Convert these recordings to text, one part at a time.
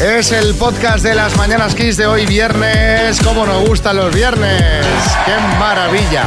Es el podcast de las Mañanas Kiss de hoy viernes. ¿Cómo nos gustan los viernes? ¡Qué maravilla!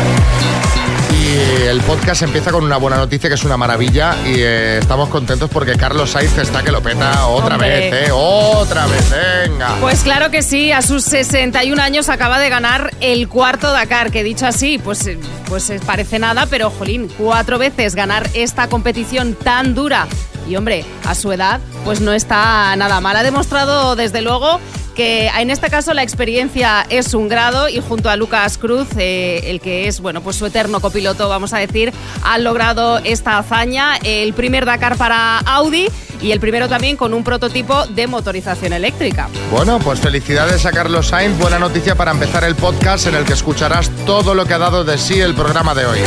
Y el podcast empieza con una buena noticia que es una maravilla y eh, estamos contentos porque Carlos Sainz está que lo peta otra Hombre. vez, ¿eh? Otra vez, venga. Pues claro que sí, a sus 61 años acaba de ganar el cuarto Dakar, que dicho así, pues, eh, pues parece nada, pero jolín, cuatro veces ganar esta competición tan dura. Y hombre, a su edad, pues no está nada mal. Ha demostrado desde luego que en este caso la experiencia es un grado y junto a Lucas Cruz, eh, el que es bueno pues su eterno copiloto, vamos a decir, han logrado esta hazaña, el primer Dakar para Audi y el primero también con un prototipo de motorización eléctrica. Bueno, pues felicidades a Carlos Sainz. Buena noticia para empezar el podcast en el que escucharás todo lo que ha dado de sí el programa de hoy.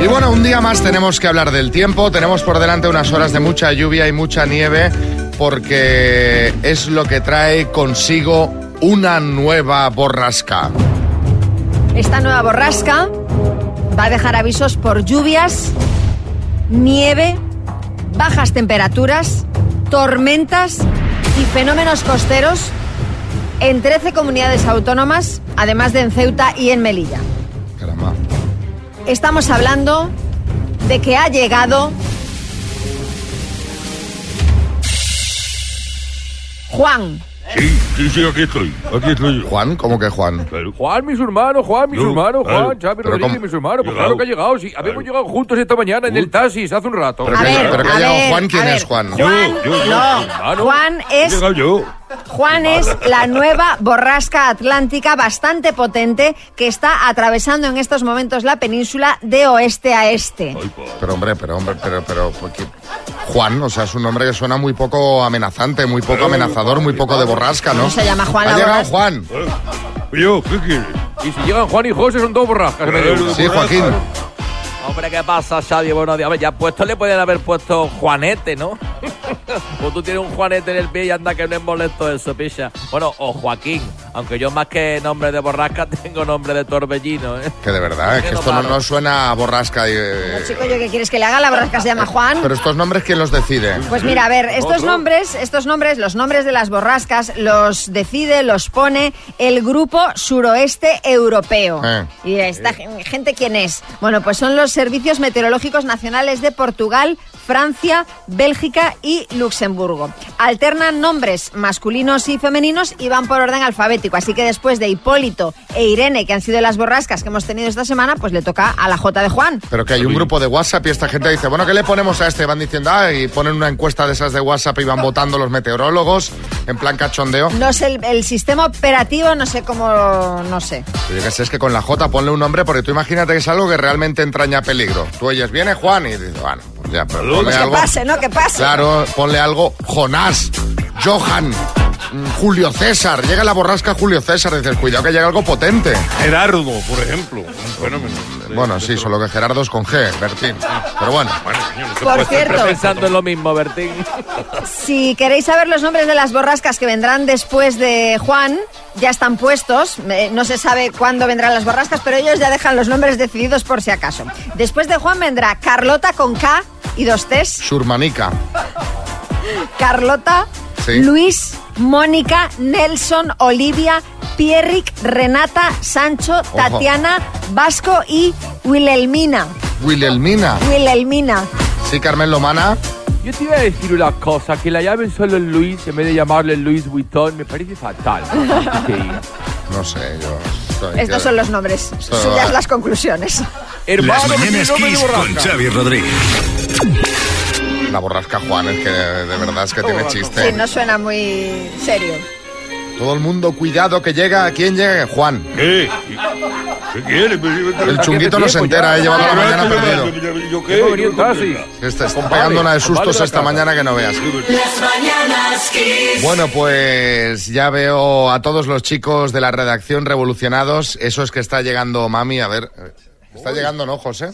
Y bueno, un día más tenemos que hablar del tiempo. Tenemos por delante unas horas de mucha lluvia y mucha nieve porque es lo que trae consigo una nueva borrasca. Esta nueva borrasca va a dejar avisos por lluvias, nieve, bajas temperaturas, tormentas y fenómenos costeros en 13 comunidades autónomas, además de en Ceuta y en Melilla. Estamos hablando de que ha llegado Juan. Sí, sí, sí, aquí estoy. Aquí estoy. Juan, ¿cómo que Juan? Claro. Juan, mis hermanos, Juan, mis Yo, hermanos, claro. Juan, Xavi Rodríguez, ¿cómo? mis hermanos. Pues claro que ha llegado, sí. Habíamos Claro. llegado juntos esta mañana en el taxi hace un rato. Pero A que, ver, pero que a ha llegado ver, Juan, ¿quién es Juan? Yo, Juan, yo, yo. no. Juan He es llegado yo. Juan es la nueva borrasca atlántica bastante potente que está atravesando en estos momentos la península de oeste a este. Pero hombre, pero hombre, pero, pero, porque Juan, o sea, es un nombre que suena muy poco amenazante, muy poco amenazador, muy poco de borrasca, ¿no? No se llama Juan Ha la llegado. Juan. Eh, Yo, ¿qué quieres? Y si llegan Juan y José son dos borrascas. Sí, Joaquín. Hombre, ¿qué pasa, Xavi? Buenos días. Hombre, ya puesto le pueden haber puesto Juanete, ¿no? o tú tienes un Juanete en el pie y anda que no es molesto eso, picha. Bueno, o Joaquín, aunque yo más que nombre de borrasca tengo nombre de torbellino, ¿eh? Que de verdad, es que esto no, no suena a borrasca. y, eh, No, chico, ¿yo qué quieres que le haga? La borrasca se llama Juan. Pero estos nombres, ¿quién los decide? Pues mira, a ver, estos Otro. nombres, estos nombres, los nombres de las borrascas los decide, los pone el Grupo Suroeste Europeo. Eh. ¿Y esta gen- gente quién es? Bueno, pues son los servicios meteorológicos nacionales de Portugal, Francia, Bélgica y Luxemburgo. Alternan nombres masculinos y femeninos y van por orden alfabético. Así que después de Hipólito e Irene, que han sido las borrascas que hemos tenido esta semana, pues le toca a la J de Juan. Pero que hay un grupo de WhatsApp y esta gente dice, bueno, ¿qué le ponemos a este? Van diciendo, ah, y ponen una encuesta de esas de WhatsApp y van votando los meteorólogos en plan cachondeo. No sé, el, el sistema operativo, no sé cómo, no sé. Yo qué sé, es que con la J ponle un nombre porque tú imagínate que es algo que realmente entraña peligro. Tú oyes, viene Juan y dices, bueno, ya, pero ponle que algo. pase, ¿no? Que pase. Claro, ponle algo. Jonás, Johan, Julio César. Llega la borrasca Julio César. Dices, cuidado que llega algo potente. Gerardo, por ejemplo. Un fenómeno. Bueno, sí, solo que Gerardo es con G, Bertín. Pero bueno. Bueno, señor, no se Por cierto. Pensando en lo mismo, Bertín. Si queréis saber los nombres de las borrascas que vendrán después de Juan, ya están puestos. No se sabe cuándo vendrán las borrascas, pero ellos ya dejan los nombres decididos por si acaso. Después de Juan vendrá Carlota con K y dos T's. Surmanica. Carlota, Sí. Luis, Mónica, Nelson, Olivia, Pierrick, Renata, Sancho, Tatiana, Vasco y Wilhelmina. Wilhelmina. Wilhelmina. Sí, Carmen Lomana. Yo te iba a decir una cosa, que la llamen solo Luis en vez de llamarle Luis Vuitton me parece fatal. Sí. No sé, yo. estoy- Estos son los nombres. Suyas las conclusiones. Hermano, Las mañanas Kiss con. Xavi Rodríguez. La borrasca Juan es que de verdad es que tiene chiste. Sí, no suena muy serio. Todo el mundo, cuidado que llega. ¿Quién llega? Juan. ¿Qué? ¿Qué quiere? El chunguito no se entera, ha llevado la mañana perdido. ¿Yo qué? Está, está pegando una de sustos esta mañana que no veas. Las mañanas Kiss. Bueno, pues ya veo a todos los chicos de la redacción revolucionados. Eso es que está llegando mami. A ver. Está llegando, ¿no, José?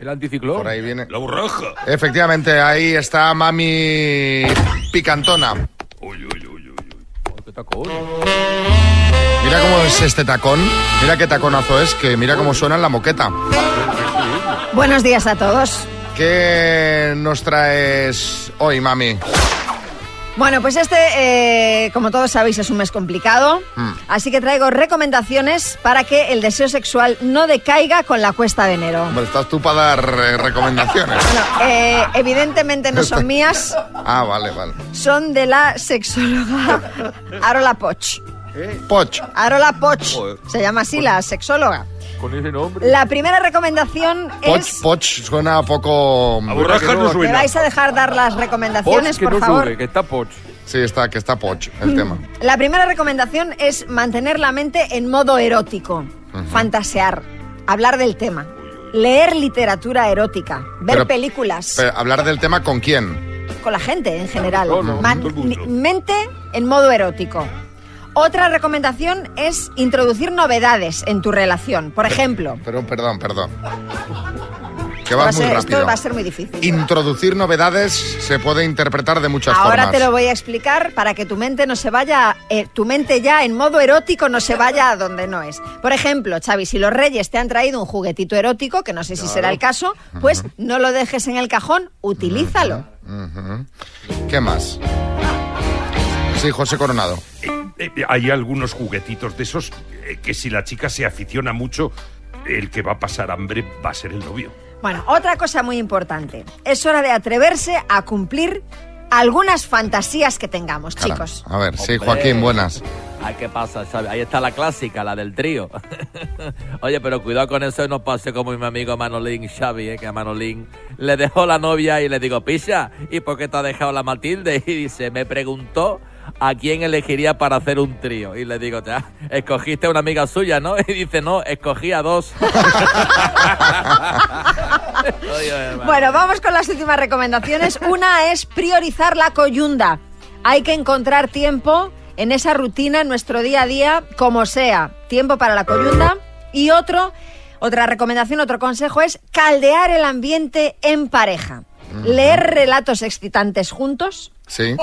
El anticiclón. Por ahí viene. La borraja. Efectivamente, ahí está Mami Picantona. Uy, uy, uy, uy, uy. Qué tacón. Mira cómo es este tacón. Mira qué taconazo es, que mira cómo suena en la moqueta. Buenos días a todos. ¿Qué nos traes hoy, Mami? Bueno, pues este, eh, como todos sabéis, es un mes complicado, Mm. así que traigo recomendaciones para que el deseo sexual no decaiga con la cuesta de enero. Hombre, estás tú para dar eh, recomendaciones. Bueno, eh, evidentemente no son mías, Ah, vale, vale. son de la sexóloga Arola Poch. Poch. Arola Poch, Joder. se llama así la sexóloga. Con ese nombre. La primera recomendación Poch, es... Poch suena poco... La borraja que no, no ¿Me suena. vais a dejar dar las recomendaciones, Poch que por no favor? sube, que está Poch. Sí, está, que está Poch el tema. La primera recomendación es mantener la mente en modo erótico, fantasear, hablar del tema, leer literatura erótica, ver Pero- películas Pero, ¿Hablar del tema con quién? con la gente en general. No, no, Man- mente en modo erótico. Otra recomendación es introducir novedades en tu relación. Por ejemplo, Pero, perdón, perdón. Que va muy ser- rápido. esto va a ser muy difícil. Introducir novedades se puede interpretar de muchas Ahora formas. te lo voy a explicar para que tu mente no se vaya, eh, tu mente ya en modo erótico no se vaya a donde no es. Por ejemplo, Xavi, si los reyes te han traído un juguetito erótico, que no sé si será el caso, pues no lo dejes en el cajón, utilízalo. ¿Qué más? Sí, José Coronado. Eh, eh, hay algunos juguetitos de esos eh, que si la chica se aficiona mucho, el que va a pasar hambre va a ser el novio. Bueno, otra cosa muy importante. Es hora de atreverse a cumplir algunas fantasías que tengamos, Cara. chicos. A ver, sí, Hombre. Joaquín, buenas. Ay, ¿qué pasa, Xavi? Ahí está la clásica, la del trío. Oye, pero cuidado con eso y no pase como mi amigo Manolín Xavi, eh, que a Manolín le dejó la novia y le digo, Pisha, ¿y por qué te ha dejado la Matilde? Y dice, me preguntó a quién elegiría para hacer un trío. Y le digo, ya, escogiste a una amiga suya, ¿no? Y dice, no, escogí a dos. Bueno, vamos con las últimas recomendaciones. Una es priorizar la coyunda. Hay que encontrar tiempo en esa rutina, en nuestro día a día, como sea. Tiempo para la coyunda. Y otro, otra recomendación, otro consejo es caldear el ambiente en pareja. Leer relatos excitantes juntos. Sí,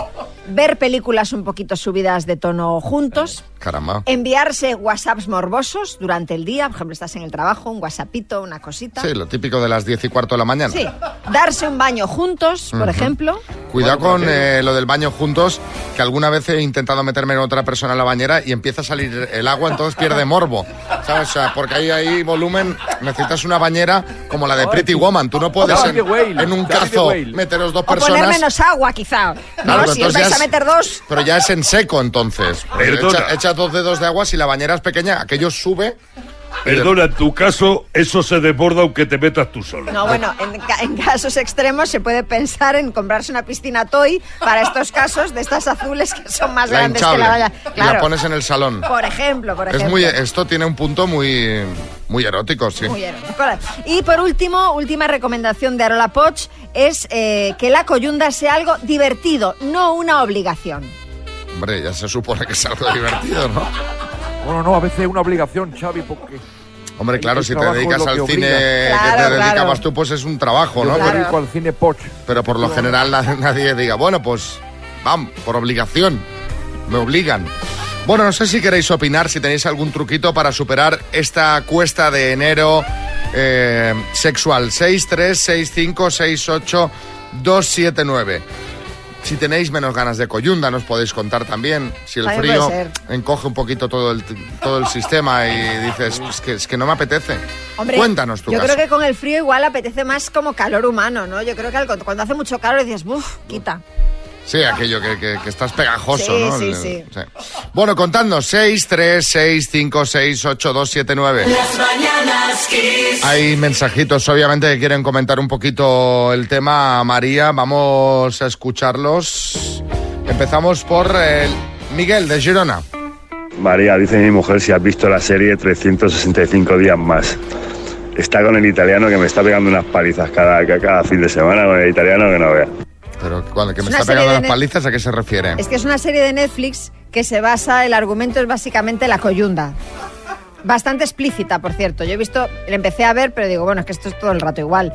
Ver películas un poquito subidas de tono juntos. caramba. Enviarse WhatsApps morbosos durante el día. Por ejemplo, estás en el trabajo, un WhatsAppito, una cosita. Sí, lo típico de las diez y cuarto de la mañana. Sí, darse un baño juntos, por ejemplo. Cuidado con eh, lo del baño juntos, que alguna vez he intentado meterme en otra persona en la bañera y empieza a salir el agua, entonces pierde morbo. ¿Sabes? O sea, porque ahí hay volumen, necesitas una bañera como la de Pretty Woman. Tú no puedes en, en un cazo Whale. meteros dos O poner personas. menos agua, quizá. Claro, no, pero si os vais ya a es- meter dos. Pero ya es en seco entonces. Echa, echa dos dedos de agua, si la bañera es pequeña, aquello sube. Perdona, en tu caso, eso se desborda aunque te metas tú solo. No, bueno, en, ca- en casos extremos se puede pensar en comprarse una piscina Toy para estos casos de estas azules que son más La grandes hinchable. que la valla. Y la pones en el salón. Por ejemplo, por ejemplo. Es muy, esto tiene un punto muy, muy erótico, sí. Muy erótico. Y por último, última recomendación de Arola Poch es eh, que la coyunda sea algo divertido, no una obligación. Hombre, ya se supone que es algo divertido, ¿no? Bueno, no, a veces es una obligación, Xavi, porque... Hombre, claro, si te dedicas al que cine que Claro, te claro. dedicabas tú, pues es un trabajo, ¿no? Yo me Claro. dedico al cine Poch. Pero por lo general na- nadie diga, bueno, pues vamos, por obligación, me obligan. Bueno, no sé si queréis opinar, si tenéis algún truquito para superar esta cuesta de enero eh, sexual. 636568279. Si tenéis menos ganas de coyunda, nos podéis contar también. Si el frío encoge un poquito todo el, todo el sistema y dices, es que, es que no me apetece. Hombre, Cuéntanos tu Yo caso. creo que con el frío igual apetece más como calor humano, ¿no? Yo creo que cuando hace mucho calor dices, uff, quita. Sí, aquello que, que- que estás pegajoso, Sí, ¿no? sí, El- sí. Bueno, contadnos, 6, 3, 6, 5, 6, 8, 2, 7, 9. Las mañanas Kiss. Hay mensajitos, obviamente, que quieren comentar un poquito el tema. María, vamos a escucharlos. Empezamos por Miguel, de Girona. María, dice mi mujer si has visto la serie 365 días más. Está con el italiano que me está pegando unas palizas cada, cada fin de semana con el italiano que no vea. Pero cuando que me está pegando las palizas, ¿a qué se refiere? Es que es una serie de Netflix que se basa, el argumento es básicamente la coyunda. bastante explícita, por cierto. Yo he visto, la empecé a ver, pero digo, bueno, es que esto es todo el rato igual.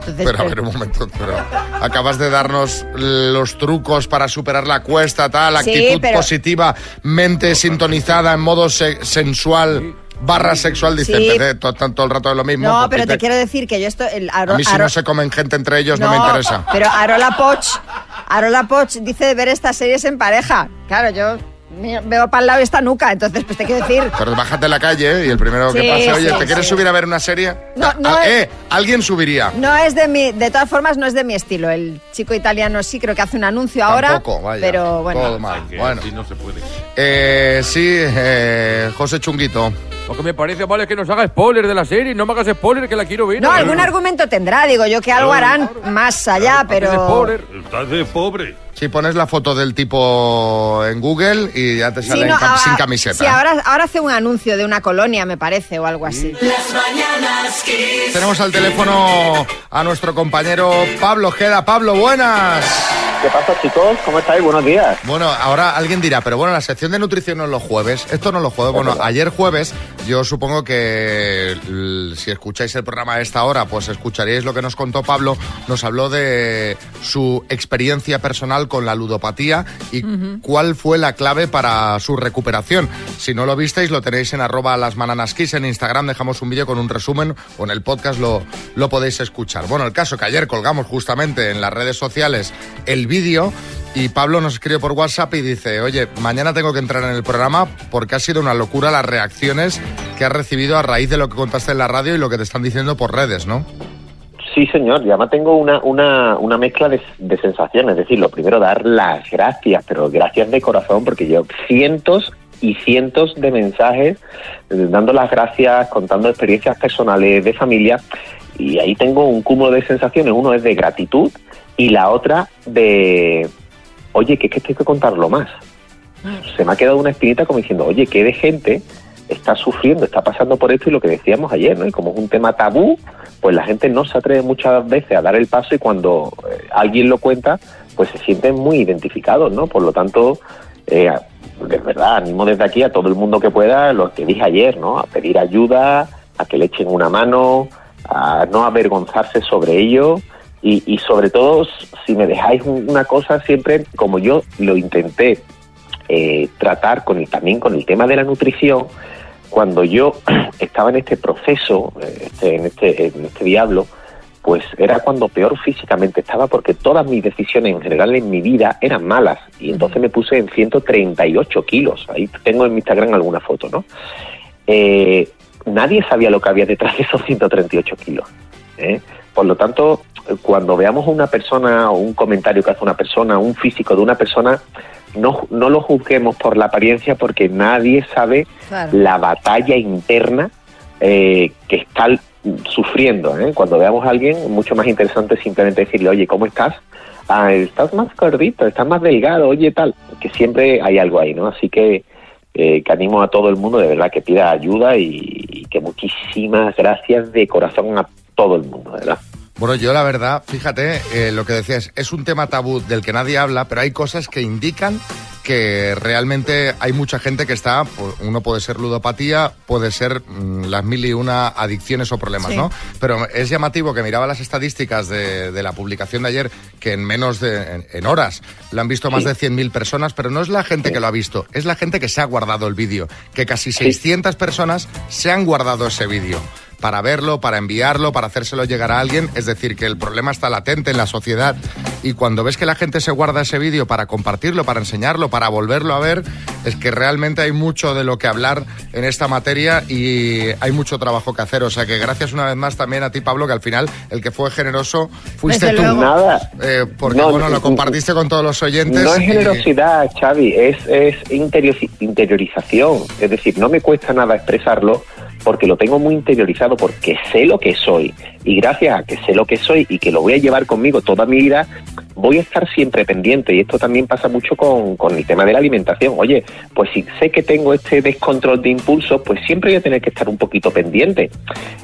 Entonces, Pero a pues, ver, un momento, pero acabas de darnos los trucos para superar la cuesta, tal, Sí, actitud pero- positiva, mente sintonizada en modo se- sensual, barra sexual, dice, Sí. en vez de to- tanto el rato de lo mismo. no, pero te quiero decir que yo esto... El Aro- A mí si Aro- no se comen gente entre ellos no, me interesa. Pero Arola Poch, Arola Poch dice de ver estas series en pareja. Claro, yo veo para el lado esta nuca, entonces pues te quiero decir... Pero bájate a la calle ¿eh? y el primero que pase, oye, sí, ¿te quieres sí. subir a ver una serie? No, no Ah, es- eh, alguien subiría. No es de mi, de todas formas no es de mi estilo. El chico italiano sí creo que hace un anuncio ahora, Tampoco, vaya, pero bueno. todo mal. Bueno, no se puede. eh, sí, eh, José Chunguito. Lo que me parece mal es que nos haga spoiler de la serie. No me hagas spoiler, que la quiero ver. No, algún argumento tendrá, digo yo que algo harán más allá, pero spoiler. Estás de pobre. Si pones la foto del tipo en Google y ya te sale en no, cam- ahora- sin camiseta. Sí, ahora, ahora hace un anuncio de una colonia, me parece, o algo así. Las mañanas Kiss. Tenemos al teléfono a nuestro compañero Pablo Geda. Pablo, buenas. ¿Qué pasa, chicos? ¿Cómo estáis? Buenos días. Bueno, ahora alguien dirá, pero bueno, la sección de nutrición no es los jueves. Esto no es los jueves. Bueno, ayer jueves, yo supongo que si escucháis el programa a esta hora, pues escucharíais lo que nos contó Pablo. Nos habló de su experiencia personal con la ludopatía y cuál fue la clave para su recuperación. Si no lo visteis, lo tenéis en arroba las mananaskis en Instagram. Dejamos un vídeo con un resumen o en el podcast lo, lo podéis escuchar. Bueno, el caso que ayer colgamos justamente en las redes sociales el vídeo y Pablo nos escribió por WhatsApp y dice, oye, mañana tengo que entrar en el programa porque ha sido una locura las reacciones que has recibido a raíz de lo que contaste en la radio y lo que te están diciendo por redes, ¿no? Sí, señor. Y además tengo una, una, una mezcla de, de sensaciones. Es decir, lo primero, dar las gracias, pero gracias de corazón, porque yo cientos y cientos de mensajes eh, dando las gracias, contando experiencias personales de familia. Y ahí tengo un cúmulo de sensaciones. Uno es de gratitud y la otra de, oye, que es que tengo que contarlo más. Se me ha quedado una espinita como diciendo, oye, que de gente está sufriendo, está pasando por esto y lo que decíamos ayer, ¿no? Y como es un tema tabú, pues la gente no se atreve muchas veces a dar el paso y cuando eh, alguien lo cuenta, pues se sienten muy identificados, ¿no? Por lo tanto, eh, de verdad, animo desde aquí a todo el mundo que pueda, lo que dije ayer, ¿no? A pedir ayuda, a que le echen una mano, a no avergonzarse sobre ello y, y sobre todo, si me dejáis un- una cosa, siempre como yo lo intenté eh, tratar con el, también con el tema de la nutrición, cuando yo estaba en este proceso, eh, este- en, este, en este diablo, pues era cuando peor físicamente estaba porque todas mis decisiones en general en mi vida eran malas y entonces me puse en 138 kilos. Ahí tengo en mi Instagram alguna foto, ¿no? Eh, nadie sabía lo que había detrás de esos 138 kilos. ¿eh? Por lo tanto, cuando veamos a una persona o un comentario que hace una persona, un físico de una persona, no, no lo juzguemos por la apariencia porque nadie sabe Claro. la batalla interna eh, que está sufriendo. ¿eh? Cuando veamos a alguien, mucho más interesante simplemente decirle, oye, ¿cómo estás? Ah, estás más gordito, estás más delgado, oye, tal. Que siempre hay algo ahí, ¿no? Así que, eh, que animo a todo el mundo, de verdad, que pida ayuda y, y que muchísimas gracias de corazón a todo el mundo, verdad. Bueno, yo la verdad, fíjate, eh, lo que decías, es un tema tabú del que nadie habla, pero hay cosas que indican que realmente hay mucha gente que está, pues, uno puede ser ludopatía, puede ser mm, las mil y una adicciones o problemas, Sí. ¿no? Pero es llamativo que miraba las estadísticas de, de la publicación de ayer, que en menos de, en, en horas, lo han visto más Sí. de 100.000 personas, pero no es la gente que lo ha visto, es la gente que se ha guardado el vídeo, que casi 600 personas se han guardado ese vídeo para verlo, para enviarlo, para hacérselo llegar a alguien. Es decir, que el problema está latente en la sociedad. Y cuando ves que la gente se guarda ese vídeo para compartirlo, para enseñarlo, para volverlo a ver, es que realmente hay mucho de lo que hablar en esta materia y hay mucho trabajo que hacer. O sea que gracias una vez más también a ti, Pablo, que al final el que fue generoso fuiste Desde tú. luego. Nada. Eh, porque No, bueno, no, lo compartiste con todos los oyentes. No es y- generosidad, Xavi, es, es interiori- interiorización. Es decir, no me cuesta nada expresarlo porque lo tengo muy interiorizado, porque sé lo que soy. Y gracias a que sé lo que soy y que lo voy a llevar conmigo toda mi vida, voy a estar siempre pendiente y esto también pasa mucho con, con el tema de la alimentación. Oye, pues si sé que tengo este descontrol de impulsos, pues siempre voy a tener que estar un poquito pendiente.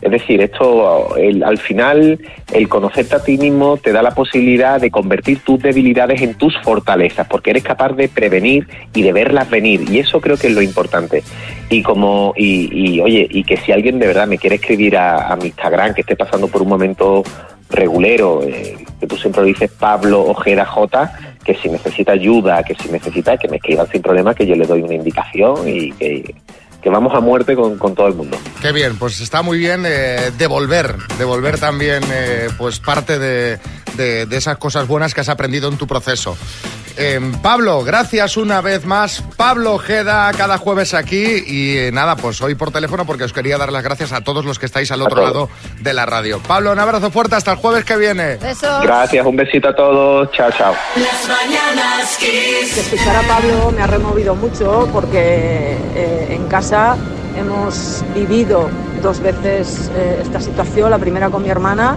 Es decir, esto al final, el conocerte a ti mismo te da la posibilidad de convertir tus debilidades en tus fortalezas, porque eres capaz de prevenir y de verlas venir, y eso creo que es lo importante. Y como, y, y, oye, y que si alguien de verdad me quiere escribir a, a mi Instagram, que esté pasando por un momento regulero, eh, que tú siempre dices Pablo Ojeda J, que si necesita ayuda, que si necesita que me escriban sin problema, que yo le doy una indicación y que, que vamos a muerte con, con todo el mundo. Qué bien, pues está muy bien eh, devolver, devolver también eh, pues parte de, de- de esas cosas buenas que has aprendido en tu proceso. Eh, Pablo, gracias una vez más. Pablo Ojeda, cada jueves aquí. Y eh, nada, pues hoy por teléfono porque os quería dar las gracias a todos los que estáis al otro lado de la radio. Pablo, un abrazo fuerte hasta el jueves que viene. Besos. Gracias, un besito a todos, chao, chao. Las mañanas Kiss. Escuchar a Pablo me ha removido mucho porque eh, en casa hemos vivido dos veces eh, esta situación, la primera con mi hermana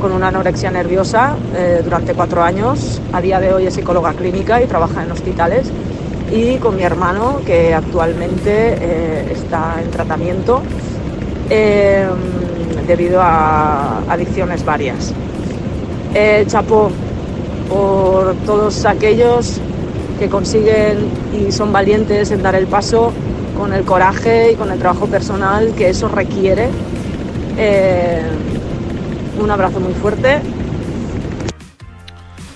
con una anorexia nerviosa eh, durante cuatro años, a día de hoy es psicóloga clínica y trabaja en hospitales, y con mi hermano que actualmente eh, está en tratamiento eh, debido a adicciones varias. Eh, chapó por todos aquellos que consiguen y son valientes en dar el paso con el coraje y con el trabajo personal que eso requiere. Un abrazo muy fuerte.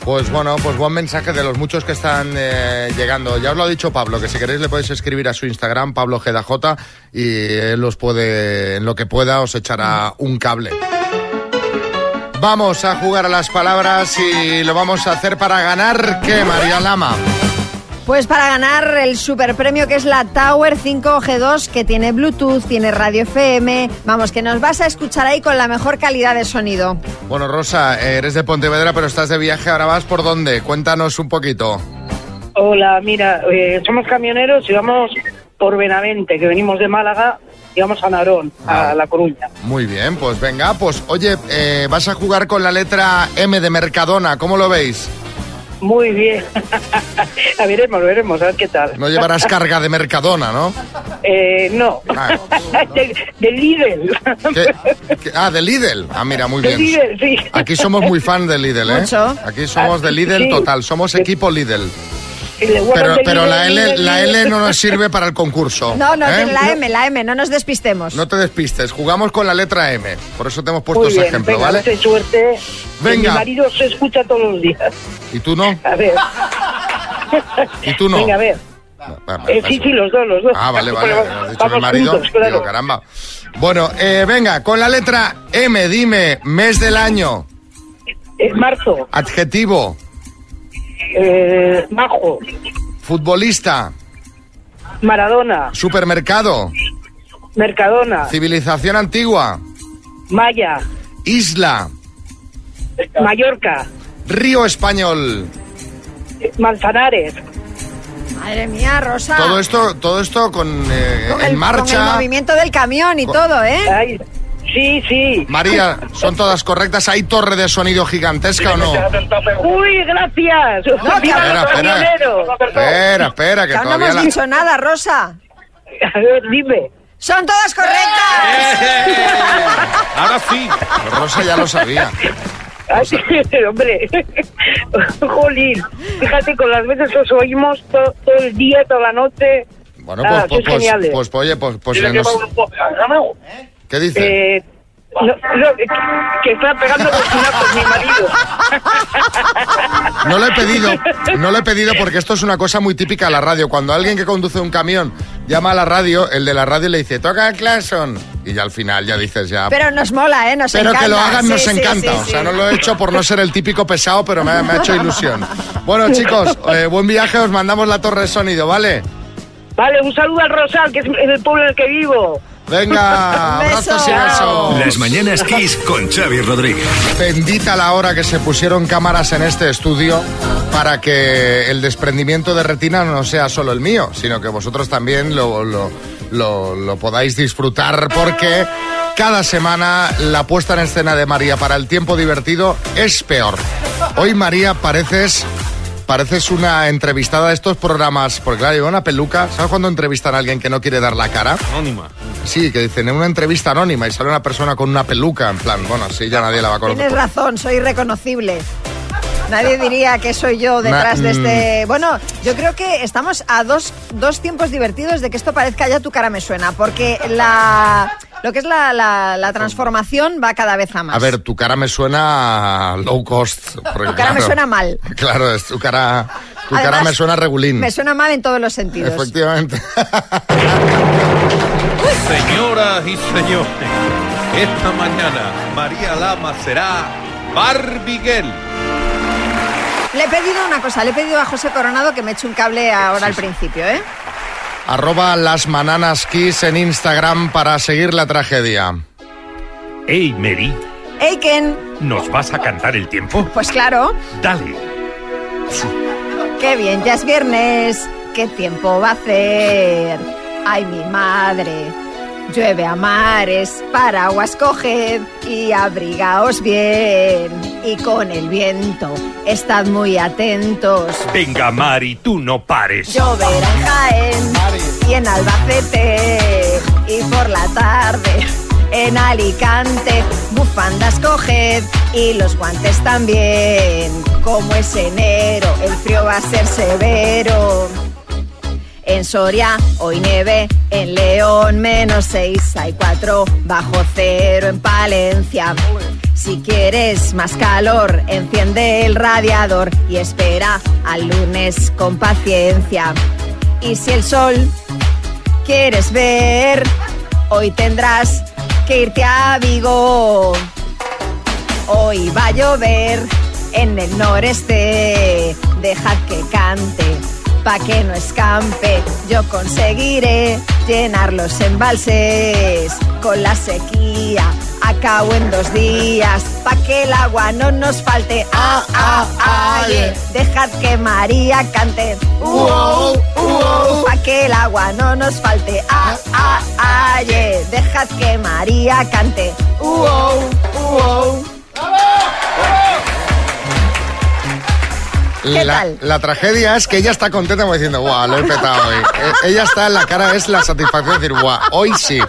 Pues bueno, pues buen mensaje de los muchos que están eh, llegando. Ya os lo ha dicho Pablo, que si queréis le podéis escribir a su Instagram, Pablo GDJ, y él os puede, en lo que pueda, os echará un cable. Vamos a jugar a las palabras y lo vamos a hacer para ganar, ¿qué, María Lama? Pues para ganar el super premio que es la Tower 5G2, que tiene Bluetooth, tiene radio FM. Vamos, que nos vas a escuchar ahí con la mejor calidad de sonido. Bueno, Rosa, eh, eres de Pontevedra, pero estás de viaje, ¿ahora vas por dónde? Cuéntanos un poquito. Hola, mira, eh, somos camioneros y vamos por Benavente, que venimos de Málaga y vamos a Narón, a La Coruña. Muy bien, pues venga, pues oye, eh, vas a jugar con la letra M de Mercadona, ¿cómo lo veis? Muy bien. a veremos, veremos, a ver qué tal. No llevarás carga de Mercadona, ¿no? Eh, no. Ah. de, de Lidl. ¿Qué? ¿Qué? Ah, de Lidl. Ah, mira, muy De bien. Lidl, sí. Aquí somos muy fan de Lidl, ¿eh? Mucho. Aquí somos de Lidl sí. total, somos equipo Lidl. Pero, pero la L, la. L no nos sirve para el concurso. No, no, ¿eh? la M, la M, no nos despistemos. No te despistes, jugamos con la letra M. Por eso te hemos puesto ese ejemplo, venga, ¿vale? suerte. Venga. Mi marido se escucha todos los días. ¿Y tú no? A ver. ¿Y tú no? Venga, a ver. Eh, sí, sí, los dos, los dos. Ah, vale, vale. Vamos Has dicho mi marido. juntos, claro. Digo, caramba. Bueno, eh, venga, con la letra M, dime, mes del año, Eh, marzo, adjetivo, eh, Majo, futbolista, Maradona, supermercado, Mercadona, civilización antigua, Maya, isla, Mallorca, río español. Manzanares. Madre mía, Rosa. Todo esto, todo esto con, eh, Con en el, Con el marcha. movimiento del camión y Con- todo, ¿eh? Ay, sí, sí. María, ¿son todas correctas? ¿Hay torre de sonido gigantesca o no? Uy, gracias. No, que- ¡Viva Espera, espera. Espera, espera, que Que aún no todavía hemos la... dicho nada, Rosa. A ver, dime. Son todas correctas. Ahora sí. Rosa ya lo sabía. Ay, hombre, jolín, fíjate con las veces que os oímos to- todo el día, toda la noche. Bueno, Ah, pues, pues, pues, geniales. pues, oye, pues, pues, Mira ¿qué dice? Eh, no, no, que, que está pegando bocinatos mi marido. No lo he pedido, no lo he pedido porque esto es una cosa muy típica de la radio. Cuando alguien que conduce un camión llama a la radio, el de la radio le dice, toca Claxon. Y ya al final ya dices ya... Pero nos mola, ¿eh? Nos Pero encanta. que lo hagan nos Sí, encanta. sí, o sea, sí. no lo he hecho por no ser el típico pesado, pero me ha, me ha hecho ilusión. Bueno, chicos, eh, buen viaje, os mandamos la torre de sonido, ¿vale? Vale, un saludo al Rosal, que es el pueblo en el que vivo. Venga, abrazos y besos. Las mañanas Kiss con Xavi Rodríguez. Bendita la hora que se pusieron cámaras en este estudio para que el desprendimiento de retina no sea solo el mío, sino que vosotros también lo, lo- lo- lo podáis disfrutar porque cada semana la puesta en escena de María para el tiempo divertido es peor. Hoy, María, pareces. Pareces una entrevistada de estos programas, porque claro, lleva una peluca. ¿Sabes cuando entrevistan a alguien que no quiere dar la cara? Anónima. Sí, que dicen en una entrevista anónima y sale una persona con una peluca, en plan, bueno, así ya nadie la va a conocer. Tienes razón, soy reconocible. Nadie diría que soy yo detrás Na- de mm. este... Bueno, yo creo que estamos a dos, dos tiempos divertidos de que esto parezca ya tu cara me suena, porque la... Lo que es la, la- la transformación va cada vez a más. A ver, tu cara me suena low cost. tu cara me suena mal. Claro, es tu cara, tu cara me suena regulín. Me suena mal en todos los sentidos. Efectivamente. Señoras y señores, esta mañana María Lama será Barbiguel. Le he pedido una cosa, le he pedido a José Coronado que me eche un cable ahora al principio, ¿eh? Arroba las mananas kiss en Instagram para seguir la tragedia. Hey, Mary, Eiken, ¿nos vas a cantar el tiempo? pues claro, Dale. qué bien, ya es viernes, qué tiempo va a hacer. Ay, mi madre, llueve a mares, paraguas coged y abrigaos bien. Y con el viento, estad muy atentos. Venga, Mari, tú no pares. Lloverá en Jaén y en Albacete y por la tarde en Alicante bufandas coged y los guantes también. Como es enero, el frío va a ser severo. En Soria hoy nieve, en León menos 6, hay 4 bajo cero en Palencia. Si quieres más calor, enciende el radiador y espera al lunes con paciencia. Y si el sol quieres ver, hoy tendrás que irte a Vigo. Hoy va a llover en el noreste, dejad que cante, pa' que no escampe. Yo conseguiré llenar los embalses con la sequía. Acabo en dos días, pa' que el agua no nos falte. Ah, ah, ah, yeah. Dejad que María cante. Uh, uh, pa' que el agua no nos falte. Ah, ah, ah, yeah. Dejad que María cante. Uh, uh, ¿Qué la, tal? la tragedia es que ella está contenta como diciendo, guau, lo he petado hoy. Eh, ella está en la cara, es la satisfacción de decir, guau, hoy sí.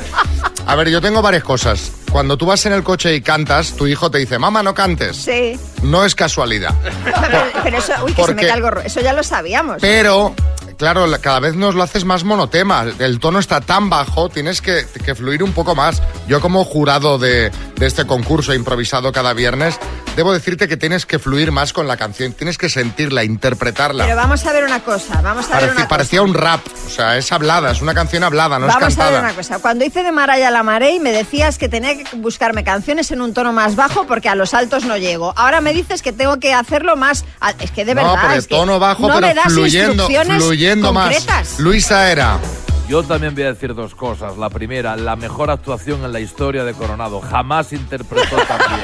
A ver, yo tengo varias cosas. Cuando tú vas en el coche y cantas, tu hijo te dice, mamá, no cantes. Sí. No es casualidad. Pero, pero eso, uy, que se me Porque- cae el gorro. Eso ya lo sabíamos. Pero, claro, la- cada vez nos lo haces más monotema. El tono está tan bajo, tienes que, que fluir un poco más. Yo como jurado de, de este concurso improvisado cada viernes, debo decirte que tienes que fluir más con la canción. Tienes que sentirla, interpretarla. Pero vamos a ver una cosa, vamos a ver una parecía un rap, o sea, es hablada, es una canción hablada, no Vamos es a ver una cosa. Cuando hice de Maraya la Marey me decías que tenía que buscarme canciones en un tono más bajo porque a los altos no llego. Ahora me dices que tengo que hacerlo más. Es que de no, verdad. pero es que tono bajo, no pero me das fluyendo, instrucciones fluyendo más. Luisa era. Yo también voy a decir dos cosas. La primera, la mejor actuación en la historia de Coronado. Jamás interpretó tan bien.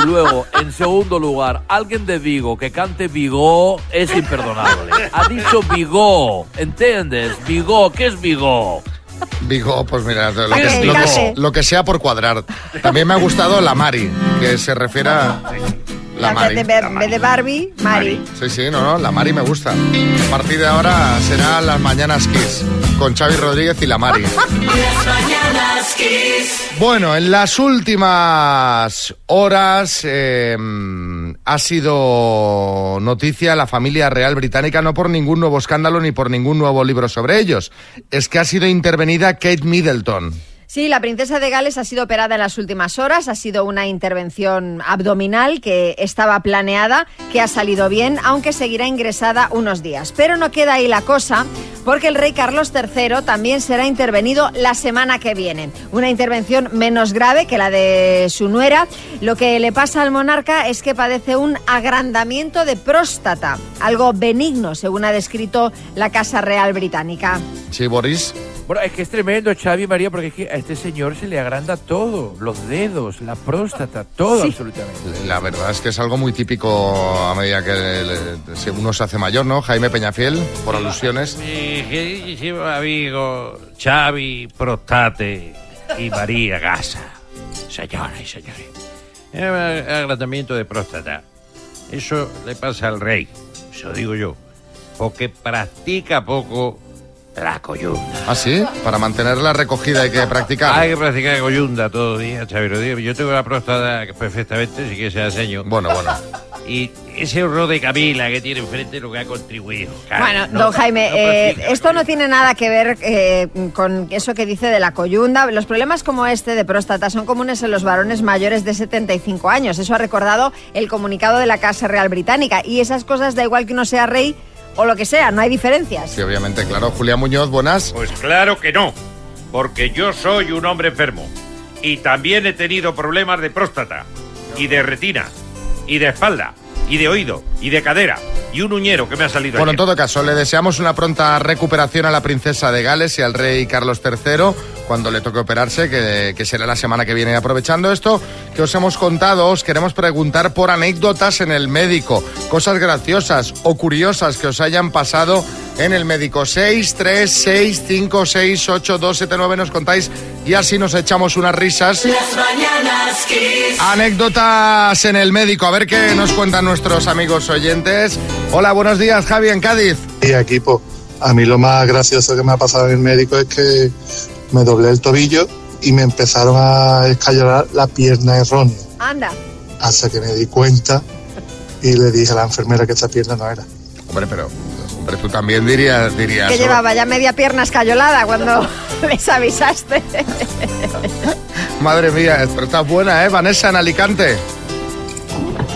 Y luego, en segundo lugar, alguien de Vigo que cante Vigo es imperdonable. Ha dicho Vigo, ¿entiendes? Vigo, ¿qué es Vigo? Vigo, pues mira, lo que, lo que- lo que sea por cuadrar. También me ha gustado la Mari, que se refiere a la Mari. de, en vez de Barbie, Mari. Sí, sí, no, no, la Mari me gusta. A partir de ahora será las mañanas Kiss con Xavi Rodríguez y la Mari. Las mañanas Kiss. Bueno, en las últimas horas eh, ha sido noticia la familia real británica, no por ningún nuevo escándalo ni por ningún nuevo libro sobre ellos. Es que ha sido intervenida Kate Middleton. Sí, la princesa de Gales ha sido operada en las últimas horas, ha sido una intervención abdominal que estaba planeada, que ha salido bien, aunque seguirá ingresada unos días. Pero no queda ahí la cosa, porque el rey Carlos III también será intervenido la semana que viene. Una intervención menos grave que la de su nuera. Lo que le pasa al monarca es que padece un agrandamiento de próstata, algo benigno, según ha descrito la Casa Real Británica. Sí, Boris. Bueno, es que es tremendo, Xavi y María, porque es que a este señor se le agranda todo, los dedos, la próstata, todo Sí. absolutamente. La verdad es que es algo muy típico a medida que le- uno se hace mayor, ¿no? Jaime Peñafiel, por alusiones. Mi queridísimo amigo Xavi Prostate y María Gasa. Señoras y señores. El agrandamiento de próstata Eso le pasa al rey, eso digo yo, porque practica poco la coyunda. ¿Ah, sí? Para mantenerla recogida hay que practicar. Hay que practicar coyunda todo el día, Xavi Rodríguez. Yo tengo la próstata perfectamente, si quieres se la enseño. Bueno, bueno. Y ese horror de Camila que tiene enfrente es lo que ha contribuido. Claro, Bueno, no- don Jaime, no eh, esto no tiene nada que ver eh, con eso que dice de la coyunda. Los problemas como este de próstata son comunes en los varones mayores de 75 años. Eso ha recordado el comunicado de la Casa Real Británica. Y esas cosas da igual que uno sea rey o lo que sea, no hay diferencias. Sí, obviamente, claro. Julián Muñoz, buenas. Pues claro que no, porque yo soy un hombre enfermo y también he tenido problemas de próstata y de retina y de espalda y de oído y de cadera y un uñero que me ha salido Bueno, en todo caso, le deseamos una pronta recuperación a la princesa de Gales y al rey Carlos III cuando le toque operarse, que, que será la semana que viene. Aprovechando esto que os hemos contado, os queremos preguntar por anécdotas en el médico, cosas graciosas o curiosas que os hayan pasado en el médico. 6, 3, 6, 5, 6, 8, 2, 7, 9 nos contáis y así nos echamos unas risas. Las mañanas Kiss. Anécdotas en el médico, a ver qué nos cuentan nuestros amigos oyentes. Hola, buenos días, Javi, en Cádiz. Y equipo, a mí lo más gracioso que me ha pasado en el médico es que me doblé el tobillo y me empezaron a escayolar la pierna errónea. Anda. Hasta que me di cuenta y le dije a la enfermera que esta pierna no era. Hombre, pero hombre, tú también dirías, dirías. Que llevaba ya media pierna escayolada cuando les avisaste. Madre mía, pero estás buena, ¿eh? Vanessa, en Alicante.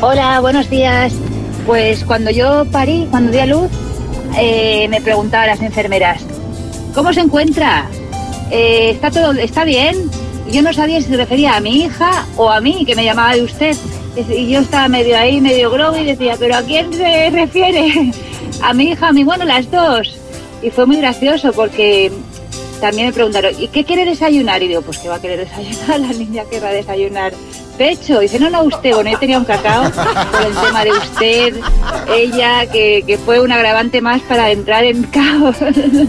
Hola, buenos días. Pues cuando yo parí, cuando di a luz, eh, me preguntaban las enfermeras, ¿cómo se encuentra? Eh, ¿Está todo, está bien? Yo no sabía si se refería a mi hija o a mí, que me llamaba de usted. Y yo estaba medio ahí, medio groggy y decía, ¿pero a quién se refiere? ¿A mi hija, a mí? Bueno, las dos. Y fue muy gracioso porque también me preguntaron, ¿y qué quiere desayunar? Y digo, pues ¿qué va a querer desayunar? La niña querrá desayunar pecho. Y dice, no, no, usted, bueno, yo tenía un cacao por el tema de usted, ella, que, que fue un agravante más para entrar en caos.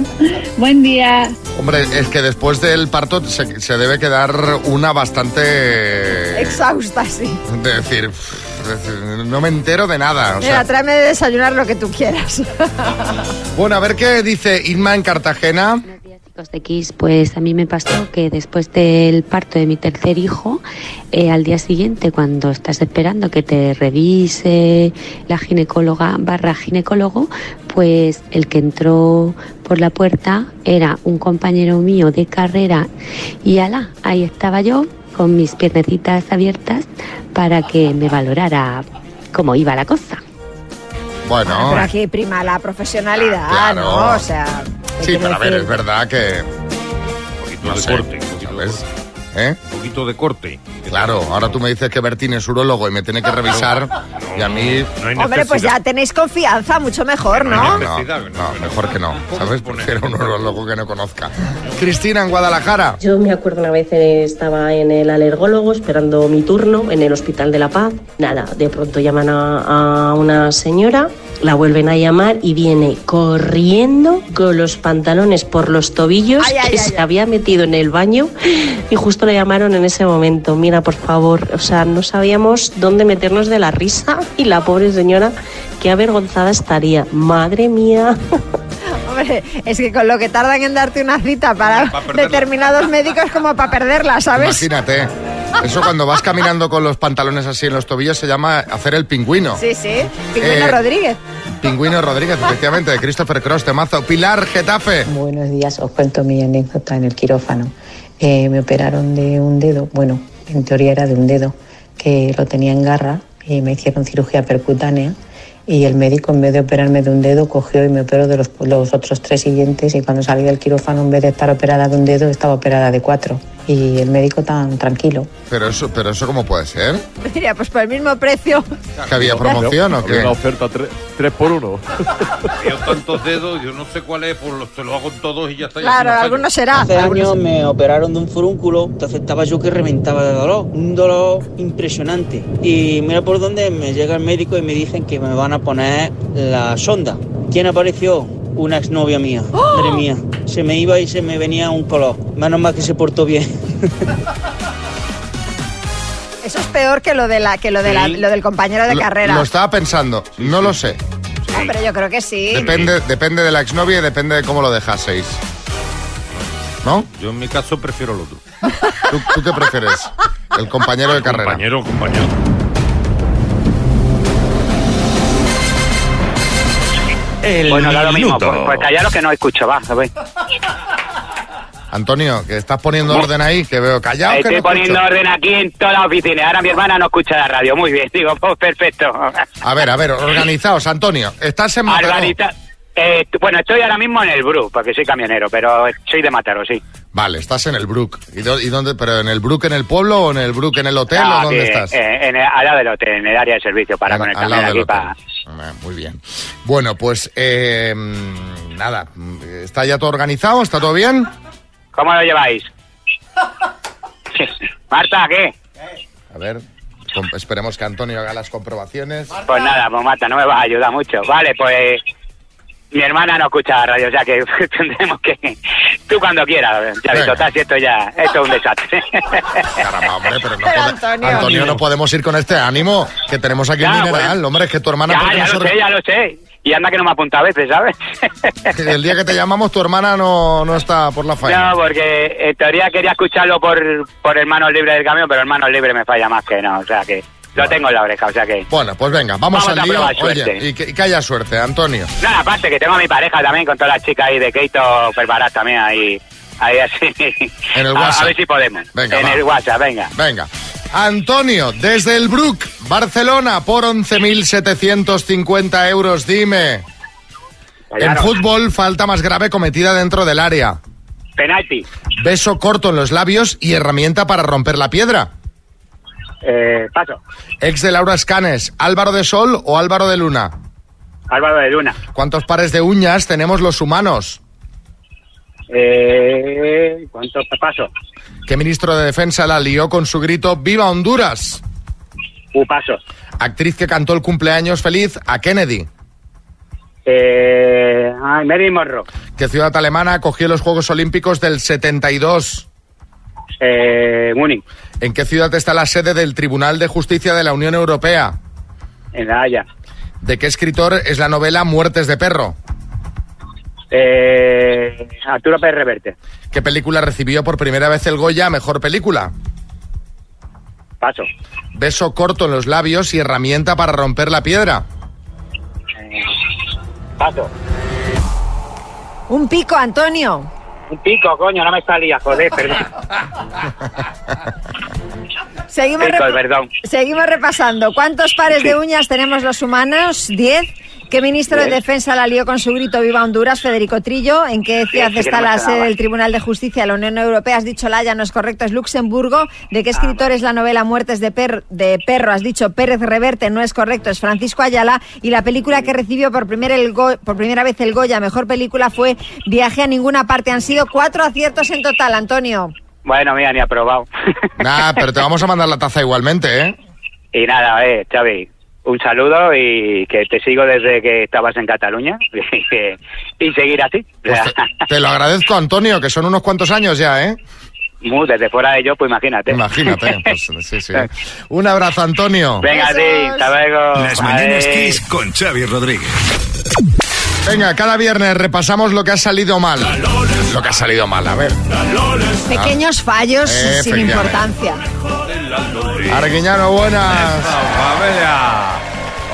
Buen día. Hombre, es que después del parto se, se debe quedar una bastante... Exhausta, sí. De decir, "Uf, es decir, no me entero de nada. o sea. Mira, tráeme de desayunar lo que tú quieras. bueno, a ver qué dice Inma en Cartagena. Chicos de Kiss, pues a mí me pasó que después del parto de mi tercer hijo, eh, al día siguiente, cuando estás esperando que te revise la ginecóloga barra ginecólogo, pues el que entró por la puerta era un compañero mío de carrera y ala, ahí estaba yo con mis piernecitas abiertas para que me valorara cómo iba la cosa. Bueno, Pero aquí prima la profesionalidad, Claro. ¿no? O sea. Sí, pero a ver, es verdad que... Un poquito No de sé, corte, un poquito de ¿sabes? corte. ¿Eh? Un poquito de corte. Claro, ahora tú me dices que Bertín es urólogo y me tiene que revisar y a mí... Hombre, pues ya tenéis confianza, mucho mejor, ¿no? No, no, mejor que no, ¿sabes? Prefiero un urologo que no conozca. Cristina, en Guadalajara. Yo me acuerdo una vez eh, estaba en el alergólogo esperando mi turno en el Hospital de la Paz. Nada, de pronto llaman a, a una señora, la vuelven a llamar y viene corriendo con los pantalones por los tobillos Ay, ay, que ay, se había metido en el baño y justo le llamaron en ese momento. Mira, por favor, o sea, no sabíamos dónde meternos de la risa y la pobre señora, qué avergonzada estaría. Madre mía. Hombre, es que con lo que tardan en darte una cita para determinados médicos como para perderla, ¿sabes? Imagínate. Eso cuando vas caminando con los pantalones así en los tobillos se llama hacer el pingüino. Sí, sí. Pingüino Eh, Rodríguez. Pingüino Rodríguez, efectivamente, de Christopher Cross, temazo. Pilar Getafe. Buenos días, os cuento mi anécdota en el quirófano. Eh, me operaron de un dedo, bueno, en teoría era de un dedo, que lo tenía en garra y me hicieron cirugía percutánea y el médico en vez de operarme de un dedo cogió y me operó de los, los otros tres siguientes y cuando salí del quirófano en vez de estar operada de un dedo estaba operada de cuatro y el médico tan tranquilo. Pero eso, pero eso cómo puede ser? Mira, pues por el mismo precio. ¿Que había promoción o qué? Una oferta 3 por 1. Yo tantos dedos, yo no sé cuál es, pues lo, se lo hago en todos y ya está. Claro, así no fallo. algunos será. Hace años me operaron de un furúnculo, entonces estaba yo que reventaba de dolor, un dolor impresionante. Y mira por dónde me llega el médico y me dicen que me van a poner la sonda. ¿Quién apareció? Una exnovia mía. Madre mía, se me iba y se me venía un color. Menos mal que se portó bien. Eso es peor que lo, de la, que lo, de la- lo del compañero de Lo- carrera. Lo, estaba pensando, no lo sé. No, pero yo creo que sí. Depende, depende de la exnovia y depende de cómo lo dejaseis. ¿No? Yo en mi caso prefiero lo otro. ¿Tú, tú qué prefieres? El compañero de carrera. Compañero, compañero. El bueno, da lo mismo. Pues, pues callaros que no escucho, va, a ver. Antonio, que estás poniendo orden ahí, que veo callado. que Estoy no poniendo escucho. orden aquí en toda la oficina. Ahora mi hermana no escucha la radio. Muy bien, digo, pues perfecto. A ver, a ver, organizaos, Antonio. Estás en Mataró. Eh, bueno, estoy ahora mismo en el Bru, porque soy camionero, pero soy de Mataró, sí. Vale, estás en el Brook. ¿Y, y dónde? ¿Pero en el Brook en el pueblo o en el Brook en el hotel Ah, o dónde aquí, estás? eh, en el- al lado del hotel, en el área de servicio, para En- conectarme aquí para... Muy bien. Bueno, pues eh, nada, ¿está ya todo organizado? ¿Está todo bien? ¿Cómo lo lleváis? Marta, ¿qué? A ver, esperemos que Antonio haga las comprobaciones. Pues nada, pues Marta, no me vas a ayudar mucho. Vale, pues mi hermana no escucha la radio, o sea que tendremos que... Tú cuando quieras, Xavi, Venga. si esto ya... Esto es un desastre. Caramba, hombre, pero no Pero Antonio. Antonio, no podemos ir con este ánimo que tenemos aquí Ya, en Mineral. bueno. Hombre, es que tu hermana... ya, ¿por qué ya no lo sé, ya lo sé. Y anda que no me apunta a veces, ¿sabes? El día que te llamamos, tu hermana no, no está por la faena. No, porque en teoría quería escucharlo por, por hermanos libres del camión, pero hermanos libres me falla más que no, o sea que lo tengo en la oreja, o sea que... Bueno, pues venga, vamos, Vamos al a lío. Oye, y que, y que haya suerte, Antonio. Nada, aparte que tengo a mi pareja también con todas las chicas ahí de Keito preparadas también ahí, ahí así. En el A- WhatsApp. A, ver si podemos. Venga, en va. el WhatsApp, venga. Venga. Antonio, desde el Brook, Barcelona, por 11.750 euros, dime. En Claro. fútbol, falta más grave cometida dentro del área. Penalti. Beso corto en los labios y herramienta para romper la piedra. Eh, paso. Ex de Laura Escanes, Álvaro de Sol o Álvaro de Luna. Álvaro de Luna. ¿Cuántos pares de uñas tenemos los humanos? Eh, ¿Cuánto paso? ¿Qué ministro de Defensa la lió con su grito ¡Viva Honduras! U paso. Actriz que cantó el cumpleaños feliz a Kennedy. Eh, ay, Mary Morro. ¿Qué ciudad alemana acogió los Juegos Olímpicos del 72? Eh, Múnich. ¿En qué ciudad está la sede del Tribunal de Justicia de la Unión Europea? En La Haya. ¿De qué escritor es la novela Muertes de Perro? Eh, Arturo Pérez Reverte. ¿Qué película recibió por primera vez el Goya Mejor Película? Paso. Beso corto en los labios y herramienta para romper la piedra. Paso. Un pico, Antonio. Un pico, coño, no me salía, joder, perdón. Seguimos, Pico, rep- perdón. seguimos repasando. ¿Cuántos pares Sí. de uñas tenemos los humanos? ¿Diez? ¿Qué ministro de. Defensa la lió con su grito Viva Honduras, Federico Trillo? ¿En qué ciudad sí está la sede del Tribunal de Justicia de la Unión Europea? Has dicho La Haya, no es correcto, es Luxemburgo. ¿De Ah, qué escritor es la novela Muertes de, Per- de Perro? Has dicho Pérez Reverte, no es correcto, es Francisco Ayala. Y la película que recibió por, primer el Go- por primera vez el Goya, mejor película, fue Viaje a ninguna parte. Han sido cuatro aciertos en total, Antonio. Bueno, mira, ni aprobado. Nah, pero te vamos a mandar la taza igualmente, ¿eh? Y nada, eh, Xavi, un saludo y que te sigo desde que estabas en Cataluña y, seguir así. Sea, Te lo agradezco, Antonio, que son unos cuantos años ya, ¿eh? muy desde fuera de yo, pues imagínate. Imagínate, pues, sí, sí. Un abrazo, Antonio. Venga, sí, hasta luego. Las mañanas. Kiss con Xavi Rodríguez. Venga, cada viernes repasamos lo que ha salido mal. Lo que ha salido mal, a ver. Pequeños fallos sin importancia. Arguiñano, buenas. Familia.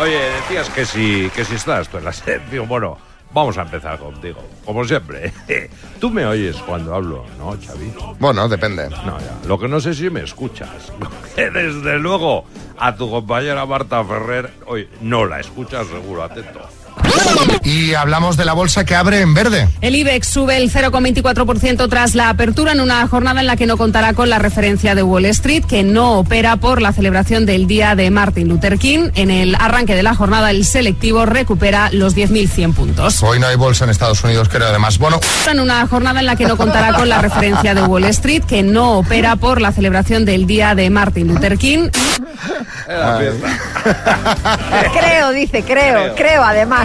Oye, decías que si, que si estás tú en la sección. Bueno, vamos a empezar contigo. Como siempre. Tú me oyes cuando hablo, ¿no, Xavi? Bueno, depende. No, ya. Lo que no sé si me escuchas. Porque desde luego a tu compañera Marta Ferrer, oye, no la escuchas seguro, atento. Y hablamos de la bolsa que abre en verde. El IBEX sube el 0,24% tras la apertura en una jornada en la que no contará con la referencia de Wall Street, que no opera por la celebración del día de Martin Luther King. En el arranque de la jornada, el selectivo recupera los 10.100 puntos. Hoy no hay bolsa en Estados Unidos, creo, además. Bueno, En una jornada en la que no contará con la referencia de Wall Street, que no opera por la celebración del día de Martin Luther King. Creo, dice, creo, creo, además.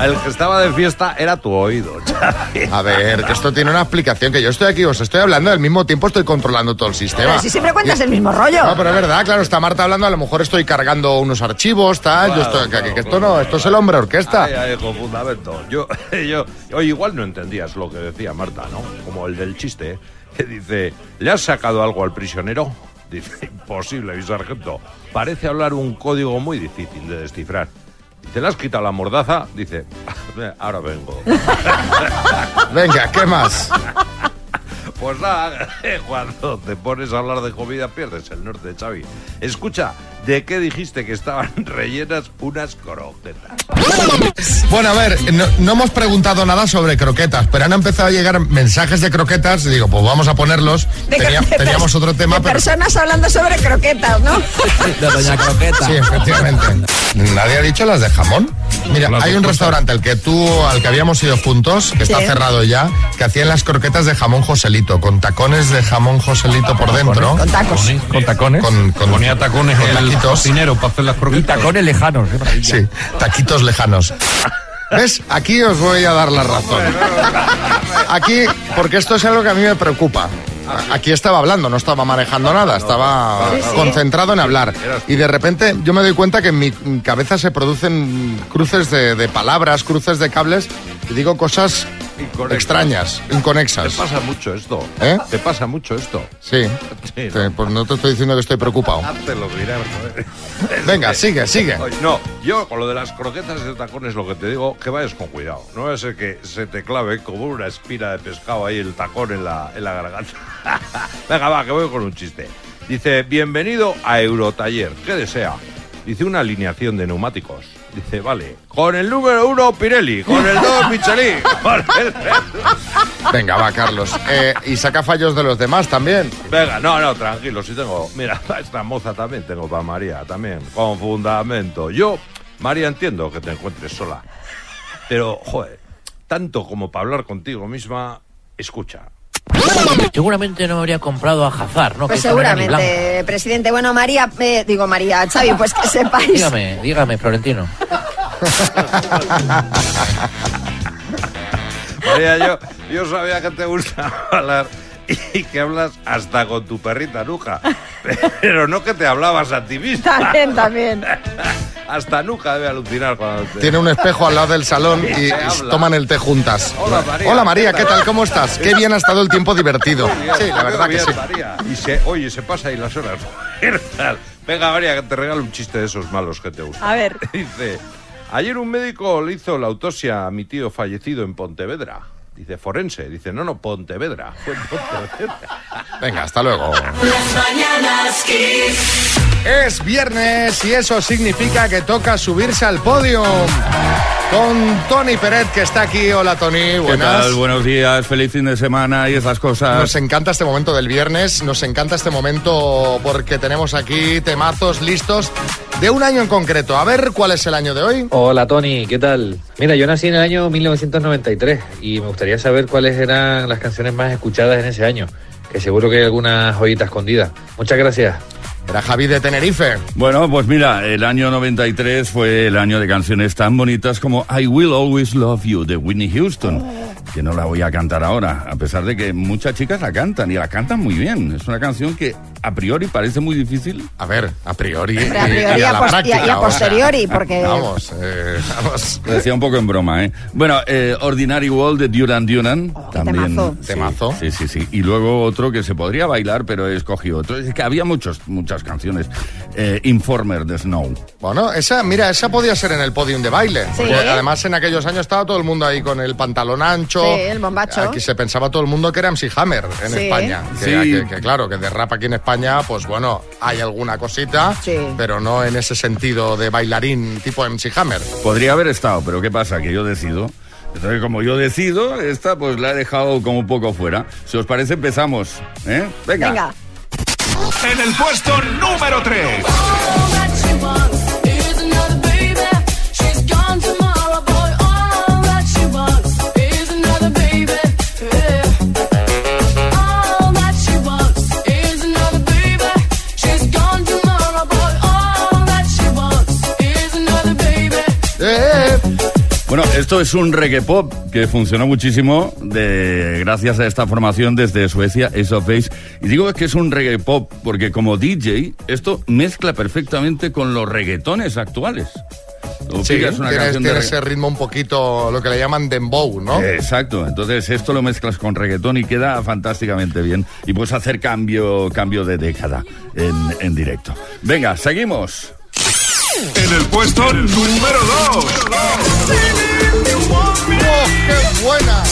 El que estaba de fiesta era tu oído. Xavi. A ver, que esto tiene una explicación, que yo estoy aquí, os estoy hablando, al mismo tiempo estoy controlando todo el sistema. Pero si siempre cuentas el mismo rollo. No, pero es verdad, claro, está Marta hablando, a lo mejor estoy cargando unos archivos, tal, yo estoy, que, que esto no, esto es el hombre orquesta. Ay, ay, con fundamento. Yo, yo, oye, igual no entendías lo que decía Marta, ¿no? Como el del chiste, que dice, ¿le has sacado algo al prisionero? Dice, imposible, mi sargento. Parece hablar un código muy difícil de descifrar. Dice, ¿le has quitado la mordaza? Dice, ahora vengo. Venga, ¿qué más? Pues nada, cuando te pones a hablar de comida pierdes el norte, Xavi. Escucha, ¿de qué dijiste que estaban rellenas unas croquetas? Bueno, a ver, no, no hemos preguntado nada sobre croquetas, pero han empezado a llegar mensajes de croquetas y digo, pues vamos a ponerlos. De- Tenía- teníamos otro tema, de pero... personas hablando sobre croquetas, ¿no? De Doña Croqueta. Sí, efectivamente. Nadie ha dicho las de jamón. Mira, hay un restaurante al que tú, al que habíamos ido juntos, que está cerrado ya, que hacían las croquetas de jamón Joselito, con tacones de jamón Joselito por dentro. Con tacos. Con tacones. Con, con, Ponía tacones con el cocinero para hacer las Y croquetas. tacones lejanos. maravilla. Sí, taquitos lejanos. ¿Ves? Aquí os voy a dar la razón. Aquí, porque esto es algo que a mí me preocupa. Aquí estaba hablando, no estaba manejando nada, estaba concentrado en hablar. Y de repente yo me doy cuenta que en mi cabeza se producen cruces de, de palabras, cruces de cables, y digo cosas Inconexas. extrañas, Te inconexas. pasa mucho esto. ¿Eh? Te pasa mucho esto. Sí, Sí, Te- pues no te estoy diciendo que estoy preocupado. Te joder. Venga, sigue, sigue. No, yo con lo de las croquetas de tacones lo que te digo, que vayas con cuidado. No va a ser que se te clave como una espina de pescado ahí el tacón en la, en la garganta. Venga, va, que voy con un chiste. Dice, bienvenido a Eurotaller. ¿Qué desea? Dice, una alineación de neumáticos. Dice, vale, con el número uno Pirelli, con el dos Michelin. con el- Venga, va, Carlos. Eh, y saca fallos de los demás también. Venga, no, no, tranquilo, si tengo. Mira, esta moza también tengo para María, también, con fundamento. Yo, María, entiendo que te encuentres sola. Pero, joder, tanto como para hablar contigo misma, escucha. Seguramente no habría comprado a Hazard, ¿no? Pues Que seguramente, presidente. Bueno, María, eh, digo María, Xavi, pues que sepáis. Dígame, dígame, Florentino. María, yo, yo sabía que te gusta hablar y que hablas hasta con tu perrita Nuja. Pero no que te hablabas a ti misma. También, también. Hasta Nuja debe alucinar cuando te... Tiene un espejo al lado del salón y, toman el té juntas. Hola, María. Hola María, ¿Qué ¿qué tal? ¿Cómo estás? Qué bien ha estado el tiempo divertido. Bien, Sí, la verdad que sí. María. Y se, oye, se pasa ahí las horas. Venga, María, que te regalo un chiste de esos malos que te gustan. A ver. Dice, ayer un médico le hizo la autopsia a mi tío fallecido en Pontevedra. Dice, forense. Dice, no, no, Pontevedra. Fue en Pontevedra. Venga, hasta luego. Las mañanas Kiss. Es viernes y eso significa que toca subirse al podio con Tony Peret, que está aquí. Hola Tony, ¿Qué buenas. tal? Buenos días, feliz fin de semana y esas cosas. Nos encanta este momento del viernes, nos encanta este momento porque tenemos aquí temazos listos de un año en concreto. A ver cuál es el año de hoy. Hola Tony, ¿qué tal? Mira, yo nací en el año 1993 y me gustaría saber cuáles eran las canciones más escuchadas en ese año, que seguro que hay alguna joyita escondida. Muchas gracias. Era Javi de Tenerife. Bueno, pues mira, el año 93 fue el año de canciones tan bonitas como I Will Always Love You de Whitney Houston, que no la voy a cantar ahora, a pesar de que muchas chicas la cantan y la cantan muy bien. Es una canción que a priori parece muy difícil. A ver, a priori. Hombre, a priori y a, pos- y a- y a posteriori, porque... Vamos, eh, vamos. Lo decía un poco en broma, ¿eh? Bueno, eh, Ordinary World de Duran Duran. también. temazo. Sí, Temazo. Sí, sí, sí. Y luego otro que se podría bailar, pero he escogido otro. Es que había muchos, muchas canciones. Eh, Informer de Snow. Bueno, esa, mira, esa podía ser en el podium de baile. Sí. Además en aquellos años estaba todo el mundo ahí con el pantalón ancho. Sí, el bombacho. Aquí se pensaba todo el mundo que era MC Hammer en Sí. España. Que, Sí. que- que claro, que de rap aquí en España, pues bueno, hay alguna cosita, Sí. pero no en ese sentido de bailarín tipo MC Hammer. Podría haber estado, pero ¿qué pasa? Que yo decido. Entonces, como yo decido, esta pues la he dejado como un poco fuera. Si os parece, empezamos. ¿eh? Venga. Venga. En el puesto número 3. Esto es un reggae pop que funcionó muchísimo de, gracias a esta formación desde Suecia, Ace of Base. Y digo que es un reggae pop porque como DJ esto mezcla perfectamente con los reggaetones actuales. Tú Sí, una tiene, canción tiene ese ritmo un poquito, lo que le llaman dembow, ¿no? Exacto, entonces esto lo mezclas con reggaetón y queda fantásticamente bien. Y puedes hacer cambio, cambio de década en, en directo. Venga, seguimos. En el puesto número 2. ¡Oh, qué buena!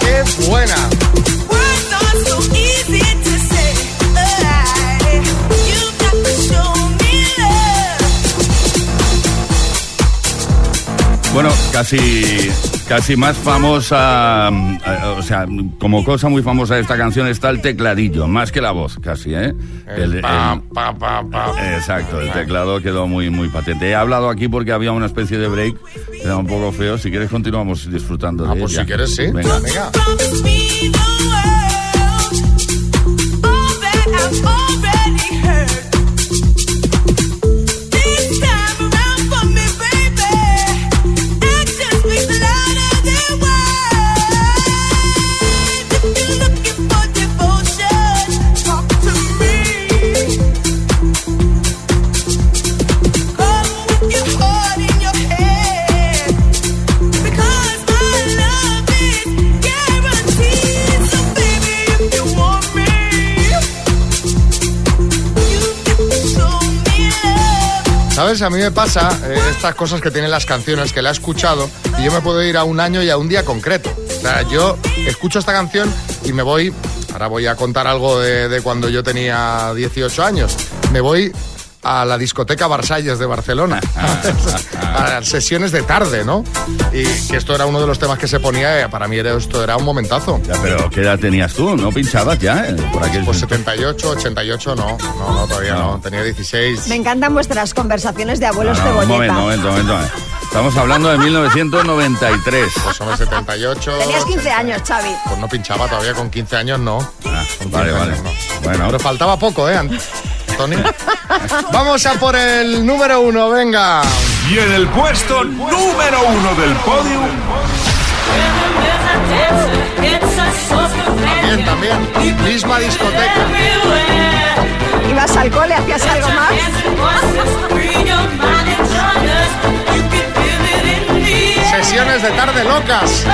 ¡Qué buena! Bueno, casi, casi más famosa, eh, o sea, como cosa muy famosa de esta canción está el tecladillo, más que la voz, casi, ¿eh? El pa, pa, pa, pa. Exacto, el teclado quedó muy, muy patente. He hablado aquí porque había una especie de break, era un poco feo. Si quieres continuamos disfrutando Ah, de pues ella. si quieres, sí. Venga. Venga. A mí me pasa eh, estas cosas que tienen las canciones que la he escuchado y yo me puedo ir a un año y a un día concreto. O sea, yo escucho esta canción y me voy. Ahora voy a contar algo de cuando yo tenía 18 años. Me voy a la discoteca Versalles de Barcelona. a las sesiones de tarde, ¿no? Y que esto era uno de los temas que se ponía. eh, Para mí era, esto era un momentazo. Ya, pero ¿qué edad tenías tú? ¿No pinchabas ya? eh, Por aquel Pues 78, 88, no. No, no, todavía no. Tenía 16. Me encantan vuestras conversaciones de abuelos No, no, un cebolleta. momento, un momento, un momento. Estamos hablando de 1993. Pues somos 78. Tenías 15 años, Xavi. Pues no pinchaba todavía con 15 años, no. Ah, Con vale, 15 vale. años, no. Bueno, Pero faltaba poco, ¿eh, Tony? Vamos a por el número uno, venga. Y en el puesto número uno del podio. También, también. Misma discoteca. ¿Ibas al cole? ¿Hacías algo más? Sesiones de tarde locas.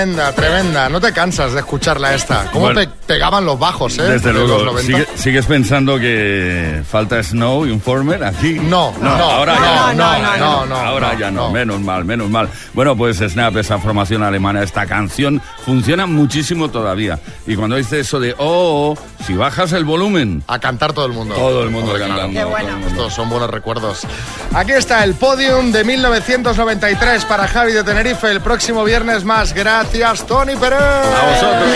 Tremenda, tremenda. No te cansas de escucharla esta. ¿Cómo Bueno. pe- pegaban los bajos, eh? Desde de los luego, 90? ¿sigue- ¿sigues pensando que falta Snow Informer aquí? No, no, ahora no, ya no, no, no, no, ahora no, ya no, no. menos mal, menos mal. Bueno, pues Snap, esa formación alemana, esta canción funciona muchísimo todavía. Y cuando dice eso de, oh, oh, si bajas el volumen, A cantar todo el mundo. todo el mundo cantando. Qué bueno. Estos son buenos recuerdos. Aquí está el podium de 1993 para Javi de Tenerife. El próximo viernes más. Gracias, Tony Pérez. A vosotros.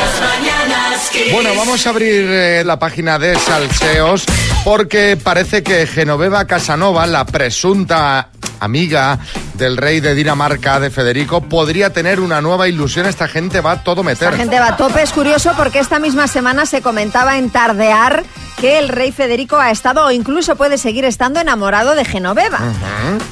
Bueno, vamos a abrir eh, la página de Salseos porque parece que Genoveva Casanova, la presunta amiga del rey de Dinamarca, de Federico, podría tener una nueva ilusión. Esta gente va a todo meter. La gente va a tope. Es curioso porque esta misma semana se comentaba en Tardear que el rey Federico ha estado o incluso puede seguir estando enamorado de Genoveva.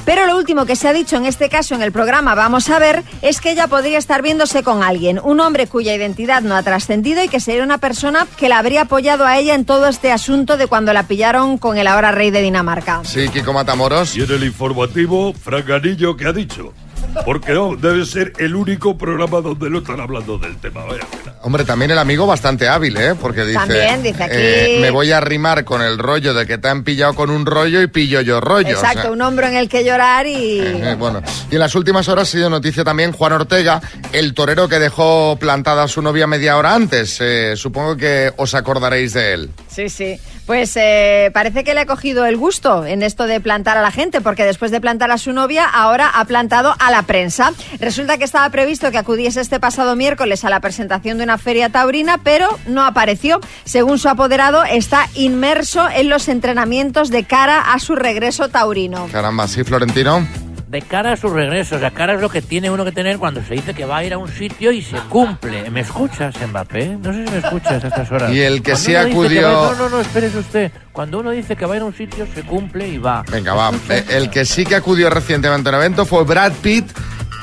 Pero lo último que se ha dicho en este caso en el programa Vamos a ver es que ella podría estar viéndose con alguien, un hombre cuya identidad no ha trascendido y que sería una persona que la habría apoyado a ella en todo este asunto de cuando la pillaron con el ahora rey de Dinamarca. Sí, Kiko Matamoros. Y en el informativo, Franganillo, ¿qué ha dicho? Porque no, debe ser el único programa donde no están hablando del tema. Vaya. Hombre, también el amigo bastante hábil, ¿eh? Porque dice... También, dice aquí- eh, me voy a arrimar con el rollo de que te han pillado con un rollo y pillo yo rollo. o Exacto, sea, un hombro en el que llorar y... eh, bueno, y en las últimas horas ha sido noticia también Juan Ortega, el torero que dejó plantada a su novia media hora antes. Eh, supongo que os acordaréis de él. Sí, sí. Pues eh, parece que le ha cogido el gusto en esto de plantar a la gente, porque después de plantar a su novia, ahora ha plantado a la prensa. Resulta que estaba previsto que acudiese este pasado miércoles a la presentación de una feria taurina, pero no apareció. Según su apoderado, está inmerso en los entrenamientos de cara a su regreso taurino. Caramba, sí, Florentino. De cara a su regreso, o sea, cara es lo que tiene uno que tener cuando se dice que va a ir a un sitio y se cumple. ¿Me escuchas, Mbappé? No sé si me escuchas a estas horas. Y el que Cuando sí que acudió- va- No, no, no, espérese usted. Cuando uno dice que va a ir a un sitio, se cumple y va. Venga, va. Eh, El que sí que acudió recientemente a un evento fue Brad Pitt,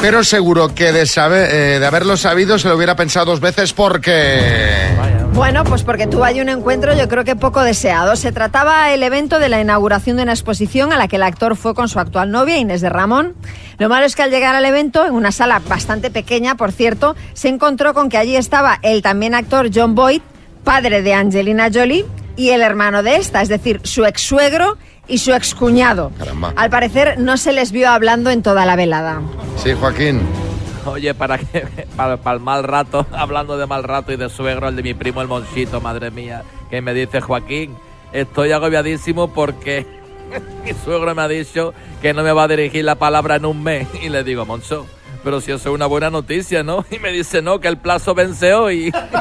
pero seguro que de, saber, eh, de haberlo sabido se lo hubiera pensado dos veces porque... Bueno, pues porque tuvo allí un encuentro yo creo que poco deseado. Se trataba el evento de la inauguración de una exposición a la que el actor fue con su actual novia, Inés de Ramón. Lo malo es que al llegar al evento, en una sala bastante pequeña, por cierto, se encontró con que allí estaba el también actor John Boyd, padre de Angelina Jolie, y el hermano de esta, es decir, su ex suegro y su excuñado. Caramba. Al parecer no se les vio hablando en toda la velada. Sí, Joaquín. Oye, para que para, para el mal rato, hablando de mal rato y de suegro, el de mi primo el Monchito, madre mía, que me dice Joaquín, estoy agobiadísimo porque mi suegro me ha dicho que no me va a dirigir la palabra en un mes. Y le digo, Moncho, pero si eso es una buena noticia, ¿no? Y me dice, no, que el plazo vence hoy. Las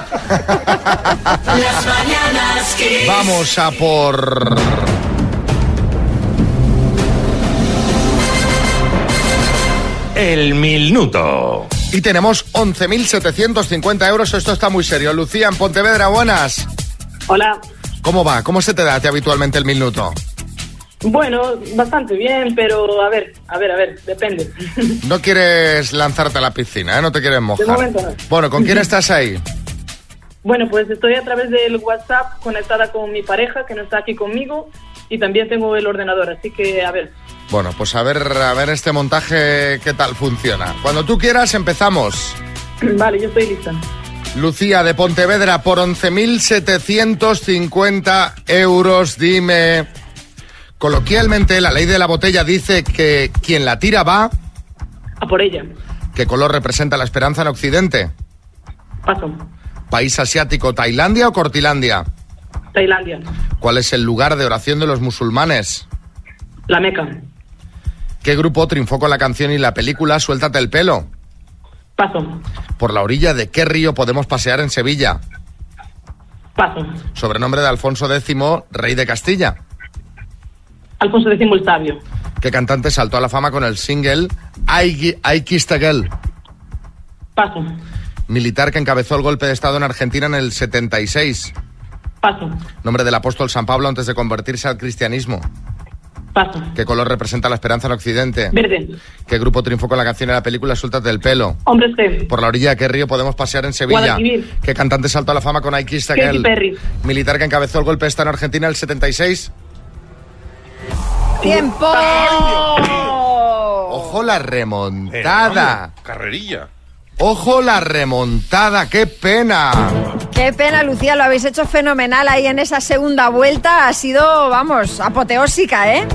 mañanas Kiss. Vamos a por... El minuto. Y tenemos 11.750 euros. Esto está muy serio. Lucía, en Pontevedra, buenas. Hola. ¿Cómo va? ¿Cómo se te da habitualmente el minuto? Bueno, bastante bien, pero a ver, a ver, a ver, depende. No quieres lanzarte a la piscina, ¿eh? No te quieres mojar. momento no. Bueno, ¿con quién estás ahí? Bueno, pues estoy a través del WhatsApp conectada con mi pareja, que no está aquí conmigo, y también tengo el ordenador, así que a ver. Bueno, pues a ver, a ver este montaje qué tal funciona. Cuando tú quieras empezamos. Vale, yo estoy lista. Lucía de Pontevedra por 11.750 euros. Dime, coloquialmente la ley de la botella dice que quien la tira va... A por ella. ¿Qué color representa la esperanza en Occidente? Paso. ¿País asiático, Tailandia o Cortilandia? Tailandia. ¿Cuál es el lugar de oración de los musulmanes? La Meca. ¿Qué grupo triunfó con la canción y la película Suéltate el pelo? Paso. ¿Por la orilla de qué río podemos pasear en Sevilla? Paso. Sobrenombre de Alfonso X, rey de Castilla. Alfonso X el Sabio. ¿Qué cantante saltó a la fama con el single I, I Kissed a Girl? Paso. Militar que encabezó el golpe de Estado en Argentina en el 76. Paso. Nombre del apóstol San Pablo antes de convertirse al cristianismo. Paso. ¿Qué color representa la esperanza en Occidente? Verde. ¿Qué grupo triunfó con la canción y la película Suéltate el pelo? Hombres G. ¿Por la orilla de qué río podemos pasear en Sevilla? Guadalquivir. ¿Qué cantante saltó a la fama con I Katy Girl? Perry. Militar que encabezó el golpe de Estado en Argentina en el 76. ¡Tiempo! Ojo la remontada. Carrerilla. Ojo la remontada, qué pena. Qué pena, Lucía, lo habéis hecho fenomenal ahí en esa segunda vuelta. Ha sido, vamos, apoteósica, ¿eh?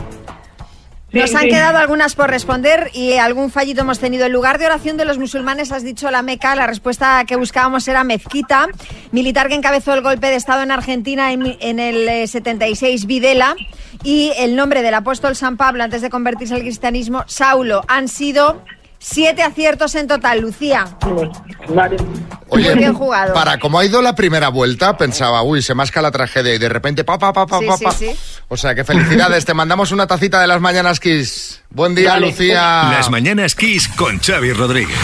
Nos Sí, han sí. quedado algunas por responder y algún fallito hemos tenido. El lugar de oración de los musulmanes, has dicho la Meca, la respuesta que buscábamos era mezquita. Militar que encabezó el golpe de Estado en Argentina en, en el eh, 76, Videla. Y el nombre del apóstol San Pablo antes de convertirse al cristianismo, Saulo. Han sido siete aciertos en total, Lucía. Vale. Oye, Muy bien jugado. para como ha ido la primera vuelta, pensaba, uy, se masca la tragedia y de repente, pa, pa, pa, pa, Sí, pa, sí, pa. sí. O sea, que felicidades, te mandamos una tacita de las mañanas Kiss. Buen día, Vale. Lucía. Las mañanas Kiss con Xavi Rodríguez.